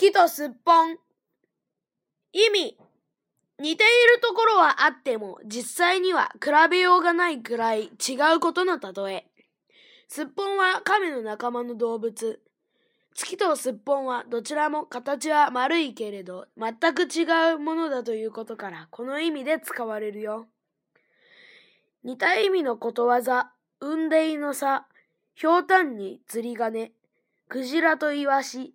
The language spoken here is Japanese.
月とすっぽん。意味。似ているところはあっても、実際には比べようがないくらい違うことの例え。すっぽんは亀の仲間の動物。月とすっぽんはどちらも形は丸いけれど、全く違うものだということから、この意味で使われるよ。似た意味のことわざ、雲泥の差、ひょうたんに釣り鐘、クジラとイワシ、